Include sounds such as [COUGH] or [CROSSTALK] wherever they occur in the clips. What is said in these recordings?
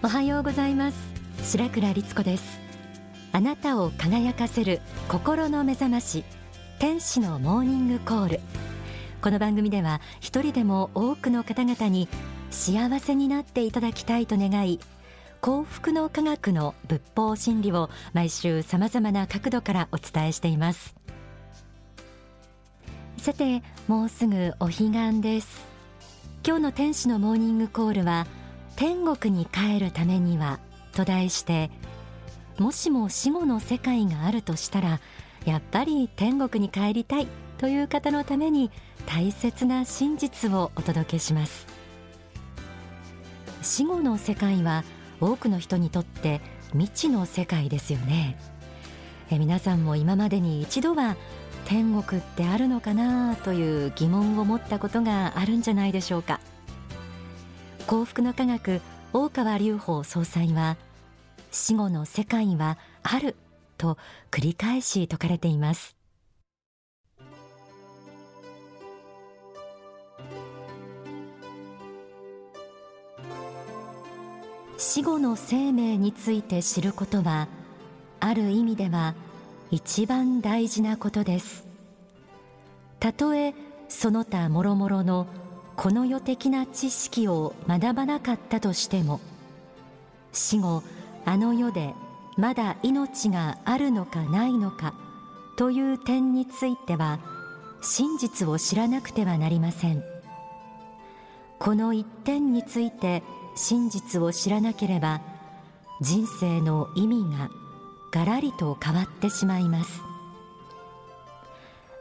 おはようございます。白倉律子です。あなたを輝かせる心の目覚まし天使のモーニングコール。この番組では一人でも多くの方々に幸せになっていただきたいと願い幸福の科学の仏法真理を毎週様々な角度からお伝えしています。さてもうすぐお彼岸です。今日の天使のモーニングコールは天国に帰るためにはと題してもしも死後の世界があるとしたらやっぱり天国に帰りたいという方のために大切な真実をお届けします。死後の世界は多くの人にとって未知の世界ですよね。え皆さんも今までに一度は天国ってあるのかなという疑問を持ったことがあるんじゃないでしょうか。幸福の科学大川隆法総裁は死後の世界はあると繰り返し説かれています。死後の生命について知ることはある意味では一番大事なことです。たとえその他諸々のこの世的な知識を学ばなかったとしても死後あの世でまだ命があるのかないのかという点については真実を知らなくてはなりません。この一点について真実を知らなければ人生の意味ががらりと変わってしまいます。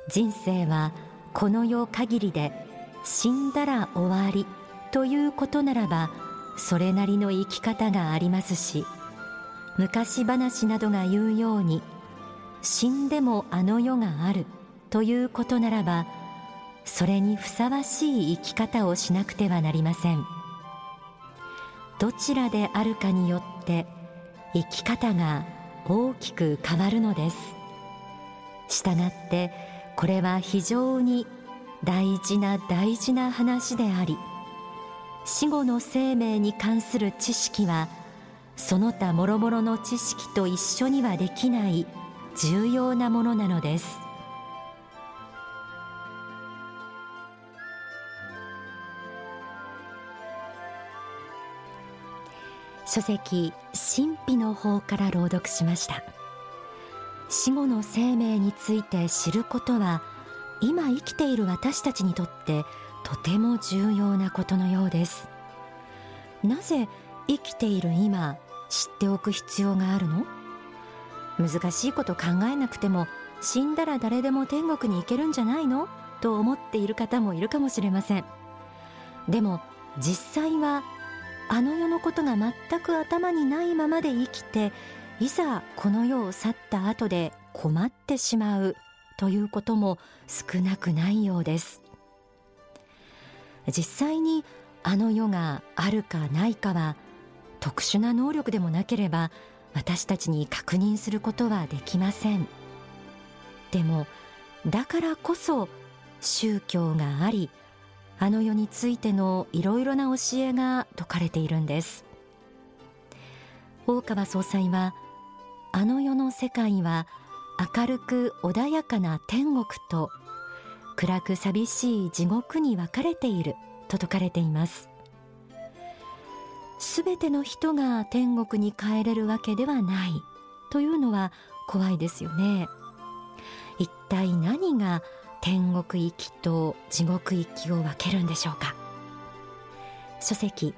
人生はこの世限りで死んだら終わりということならばそれなりの生き方がありますし昔話などが言うように死んでもあの世があるということならばそれにふさわしい生き方をしなくてはなりません。どちらであるかによって生き方が大きく変わるのです。したがってこれは非常に大事な大事な話であり死後の生命に関する知識はその他諸々の知識と一緒にはできない重要なものなのです。書籍神秘の方から朗読しました。死後の生命について知ることは今生きている私たちにとってとても重要なことのようです。なぜ生きている今知っておく必要があるの？難しいこと考えなくても死んだら誰でも天国に行けるんじゃないの？と思っている方もいるかもしれません。でも実際はあの世のことが全く頭にないままで生きていざこの世を去った後で困ってしまうということも少なくないようです。実際にあの世があるかないかは特殊な能力でもなければ私たちに確認することはできません。でもだからこそ宗教がありあの世についてのいろいろな教えが説かれているんです。大川総裁はあの世の世界は明るく穏やかな天国と暗く寂しい地獄に分かれていると説かれています。すべての人が天国に帰れるわけではないというのは怖いですよね。一体何が天国行きと地獄行きを分けるんでしょうか。書籍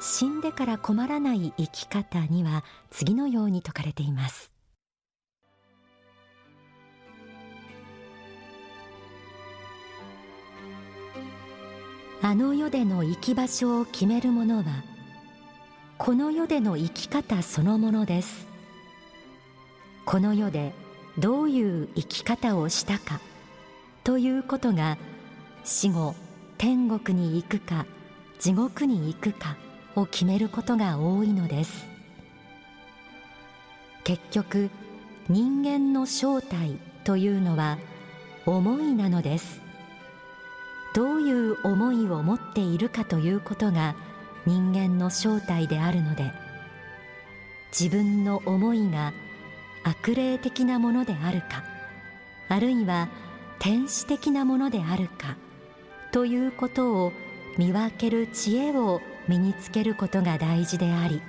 死んでから困らない生き方には次のように説かれています。あの世での生き場所を決めるものはこの世での生き方そのものです。この世でどういう生き方をしたかということが死後天国に行くか地獄に行くかを決めることが多いのです。結局人間の正体というのは思いなのです。どういう思いを持っているかということが人間の正体であるので自分の思いが悪霊的なものであるかあるいは天使的なものであるかということを見分ける知恵を身につけることが大事であり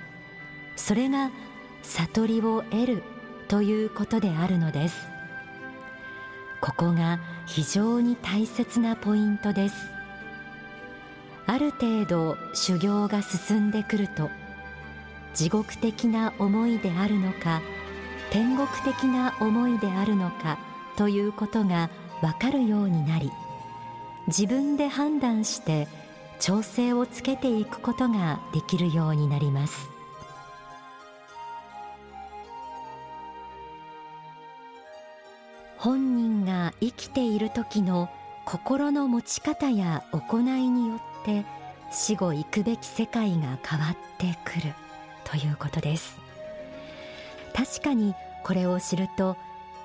それが悟りを得るということであるのです。ここが非常に大切なポイントです。ある程度修行が進んでくると地獄的な思いであるのか天国的な思いであるのかということがわかるようになり自分で判断して調整をつけていくことができるようになります。本人が生きている時の心の持ち方や行いによって死後行くべき世界が変わってくるということです。確かにこれを知ると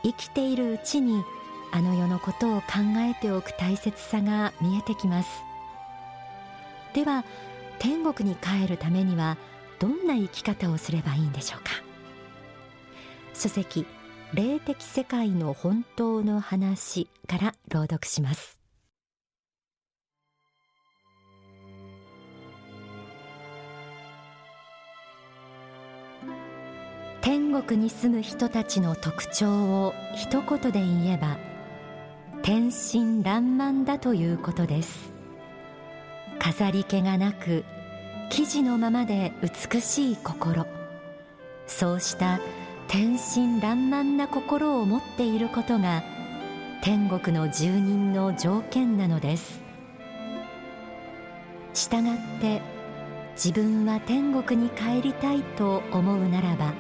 生きているうちにあの世のことを考えておく大切さが見えてきます。では天国に帰るためにはどんな生き方をすればいいんでしょうか？書籍霊的世界の本当の話から朗読します。天国に住む人たちの特徴を一言で言えば天真爛漫だということです。飾り気がなく生地のままで美しい心。そうした天真爛漫な心を持っていることが天国の住人の条件なのです。したがって自分は天国に帰りたいと思うならば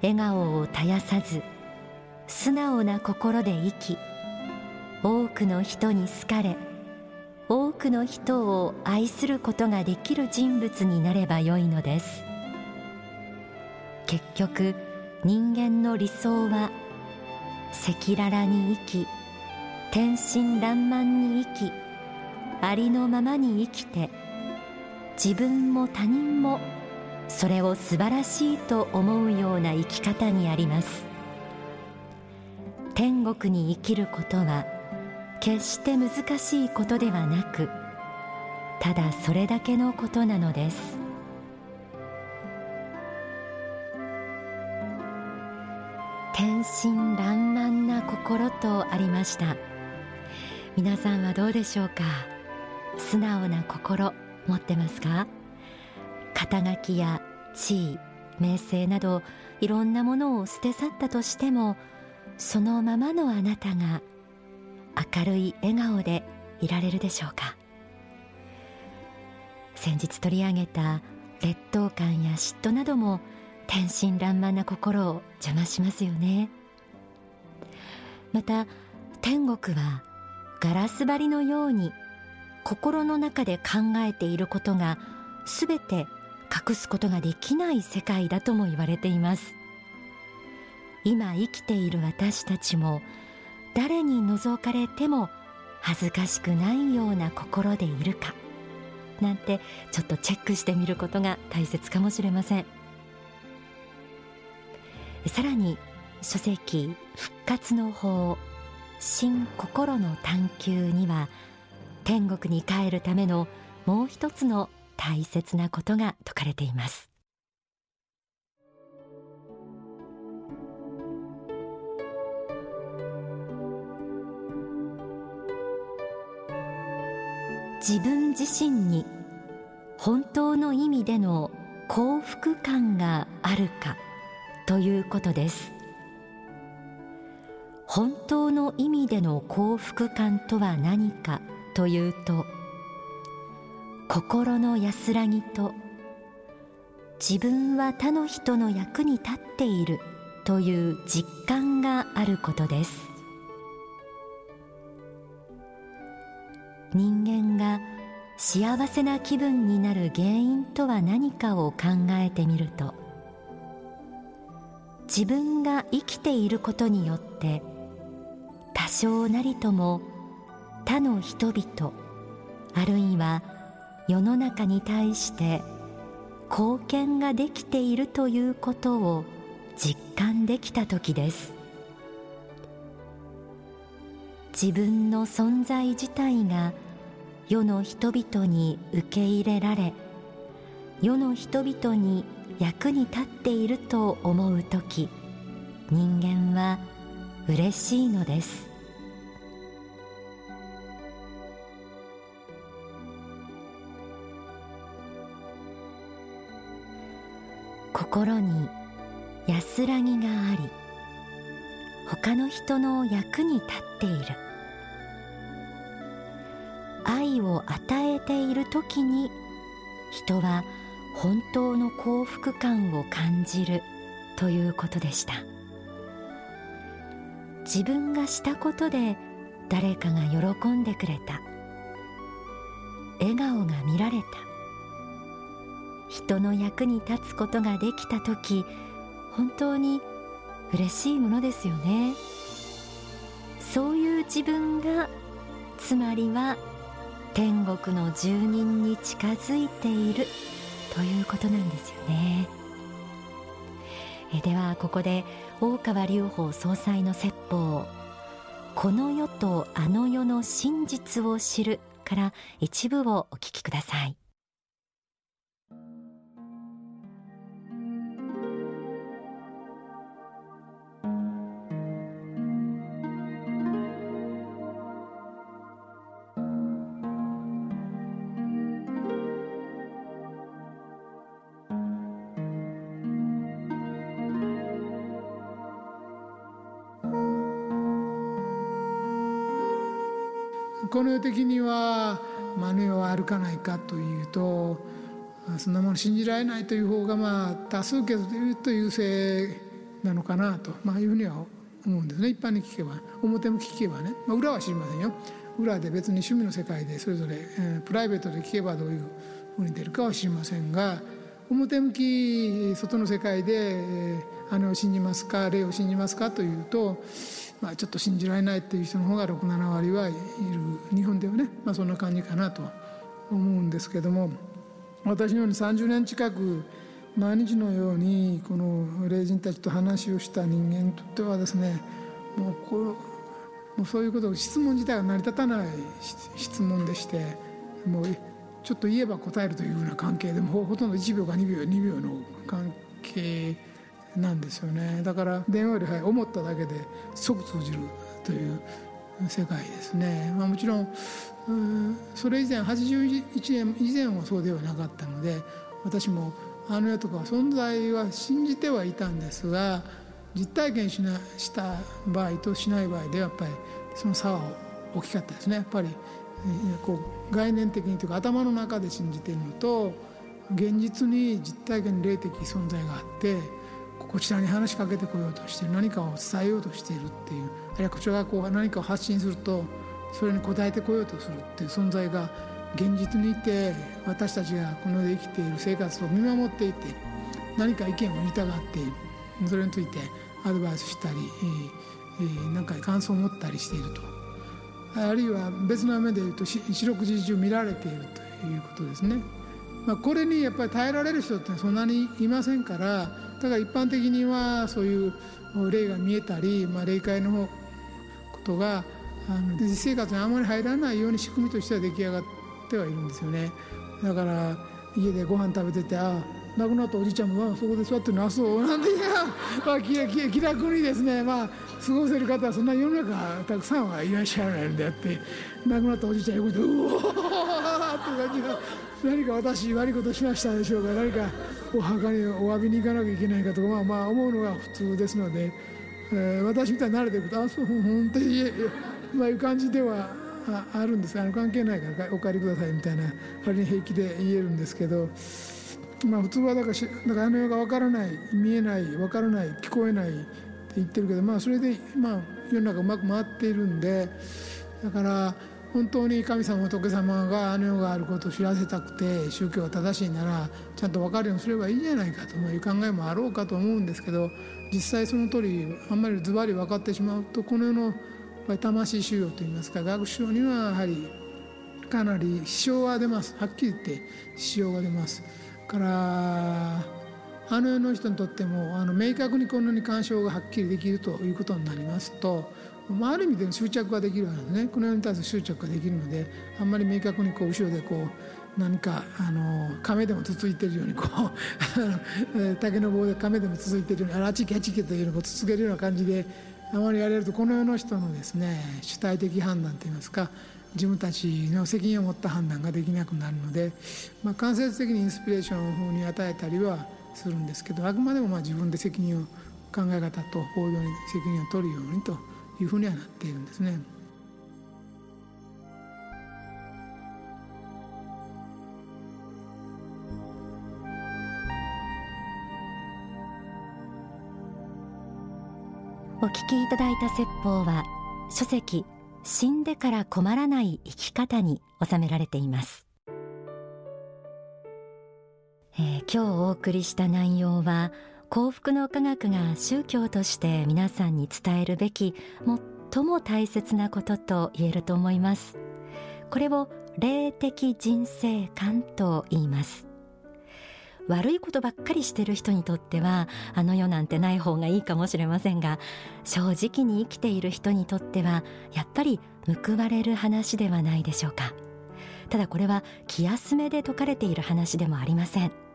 笑顔を絶やさず素直な心で生き多くの人に好かれ多くの人を愛することができる人物になればよいのです。結局人間の理想は赤裸々に生き天真爛漫に生きありのままに生きて自分も他人もそれを素晴らしいと思うような生き方にあります。天国に生きることは決して難しいことではなくただそれだけのことなのです。天真爛漫な心とありました。皆さんはどうでしょうか？素直な心持ってますか？肩書きや地位名声などいろんなものを捨て去ったとしてもそのままのあなたが明るい笑顔でいられるでしょうか？先日取り上げた劣等感や嫉妬なども天真爛漫な心を邪魔しますよね。また天国はガラス張りのように心の中で考えていることがすべて隠すことができない世界だとも言われています。今生きている私たちも誰に覗かれても恥ずかしくないような心でいるかなんてちょっとチェックしてみることが大切かもしれません。さらに書籍復活の法新心の探求には天国に帰るためのもう一つの大切なことが説かれています。自分自身に本当の意味での幸福感があるか。ということです。本当の意味での幸福感とは何かというと心の安らぎと自分は他の人の役に立っているという実感があることです。人間が幸せな気分になる原因とは何かを考えてみると自分が生きていることによって多少なりとも他の人々あるいは世の中に対して貢献ができているということを実感できた時です。自分の存在自体が世の人々に受け入れられ世の人々に役に立っていると思う時人間は嬉しいのです。心に安らぎがあり他の人の役に立っている。愛を与えている時に人は本当の幸福感を感じるということでした。自分がしたことで誰かが喜んでくれた。笑顔が見られた。人の役に立つことができた時本当に嬉しいものですよね。そういう自分がつまりは天国の住人に近づいている。ということなんですよね。えではここで大川隆法総裁の説法。この世とあの世の真実を知るから一部をお聞きください。この世的には真似を歩かないかというとそんなもの信じられないという方がまあ多数決でいうと優勢なのかなと、まあ、いうふうには思うんですね。一般に聞けば表向き聞けばね、まあ、裏は知りませんよ。裏で別に趣味の世界でそれぞれ、えー、プライベートで聞けばどういうふうに出るかは知りませんが表向き外の世界で、えー、姉を信じますか霊を信じますかというとまあ、ちょっと信じられないっていう人の方が67割はいる日本ではね、まあ、そんな感じかなと思うんですけども私のように30年近く毎日のようにこの霊人たちと話をした人間にとってはですねもうこうもうそういうこと質問自体が成り立たない質問でしてもうちょっと言えば答えるというような関係でもほとんど1秒か2秒2秒の関係なんですよね。だから電話より早い思っただけで即通じるという世界ですね、まあ、もちろんそれ以前81年以前はそうではなかったので私もあの世とか存在は信じてはいたんですが実体験しなした場合としない場合ではやっぱりその差は大きかったですね。やっぱりこう概念的にというか頭の中で信じているのと現実に実体験霊的存在があってこちらに話しかけてこようとして何かを伝えようとしているっていうあるいはこちらがこう何かを発信するとそれに応えてこようとするっていう存在が現実にいて私たちがこの世で生きている生活を見守っていて何か意見を言いたがっているそれについてアドバイスしたり、何か感想を持ったりしているとあるいは別の目で言うと四六時中見られているということですね。まあ、これにやっぱり耐えられる人ってそんなにいませんからだから一般的にはそういう霊が見えたり、まあ、霊界のことがあの実生活にあまり入らないように仕組みとしては出来上がってはいるんですよね。だから家でご飯食べててあ亡くなったおじいちゃんもそこで座ってるのあそうなんていや、[LAUGHS] まあ、気気楽にですね、まあ、過ごせる方はそんな世の中たくさんはいらっしゃらないのであって。亡くなったおじいちゃん横でうおーって感じが何か私悪いことしましたでしょうか？何かお墓にお詫びに行かなきゃいけないかとかまあまあ思うのが普通ですので、えー、私みたいに慣れていくとあそう本当にまあいう感じではああるんですあの関係ないからお帰りくださいみたいな仮に平気で言えるんですけど。まあ、普通はだからしだからあの世が分からない見えない分からない聞こえないって言ってるけど、まあ、それで、まあ、世の中うまく回っているんでだから本当に神様仏様があの世があることを知らせたくて宗教が正しいならちゃんと分かるようにすればいいじゃないかという考えもあろうかと思うんですけど実際その通りあんまりズバリ分かってしまうとこの世の魂修養といいますか学習にはやはりかなり支障が出ますはっきり言って支障が出ます。からあの世の人にとってもあの明確にこのように干渉がはっきりできるということになりますと、まあ、ある意味での執着ができるわけですね。この世に対する執着ができるのであんまり明確にこう後ろでこう何かあの亀でもつついてるようにこう [LAUGHS] 竹の棒で亀でもつついてるようにあらちけちけというのをつつけるような感じであまりやれるとこの世の人のですね主体的判断といいますか自分たちの責任を持った判断ができなくなるので、まあ、間接的にインスピレーションを風に与えたりはするんですけどあくまでもまあ自分で責任を考え方と行動に責任を取るようにというふうにはなっているんですね。お聞きいただいた説法は書籍死んでから困らない生き方に収められています、えー、今日お送りした内容は幸福の科学が宗教として皆さんに伝えるべき最も大切なことと言えると思います。これを霊的人生観と言います。悪いことばっかりしてる人にとってはあの世なんてない方がいいかもしれませんが正直に生きている人にとってはやっぱり報われる話ではないでしょうか。ただこれは気休めで説かれている話でもありません。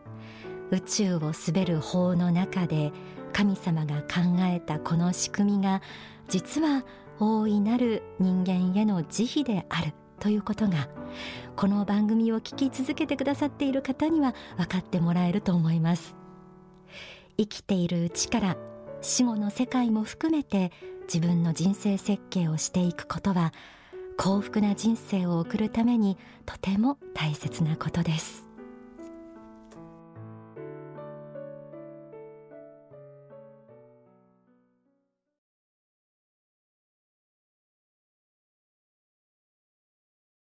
宇宙を滑る法の中で神様が考えたこの仕組みが実は大いなる人間への慈悲であるということがこの番組を聞き続けてくださっている方には分かってもらえると思います。生きているうちから死後の世界も含めて自分の人生設計をしていくことは幸福な人生を送るためにとても大切なことです。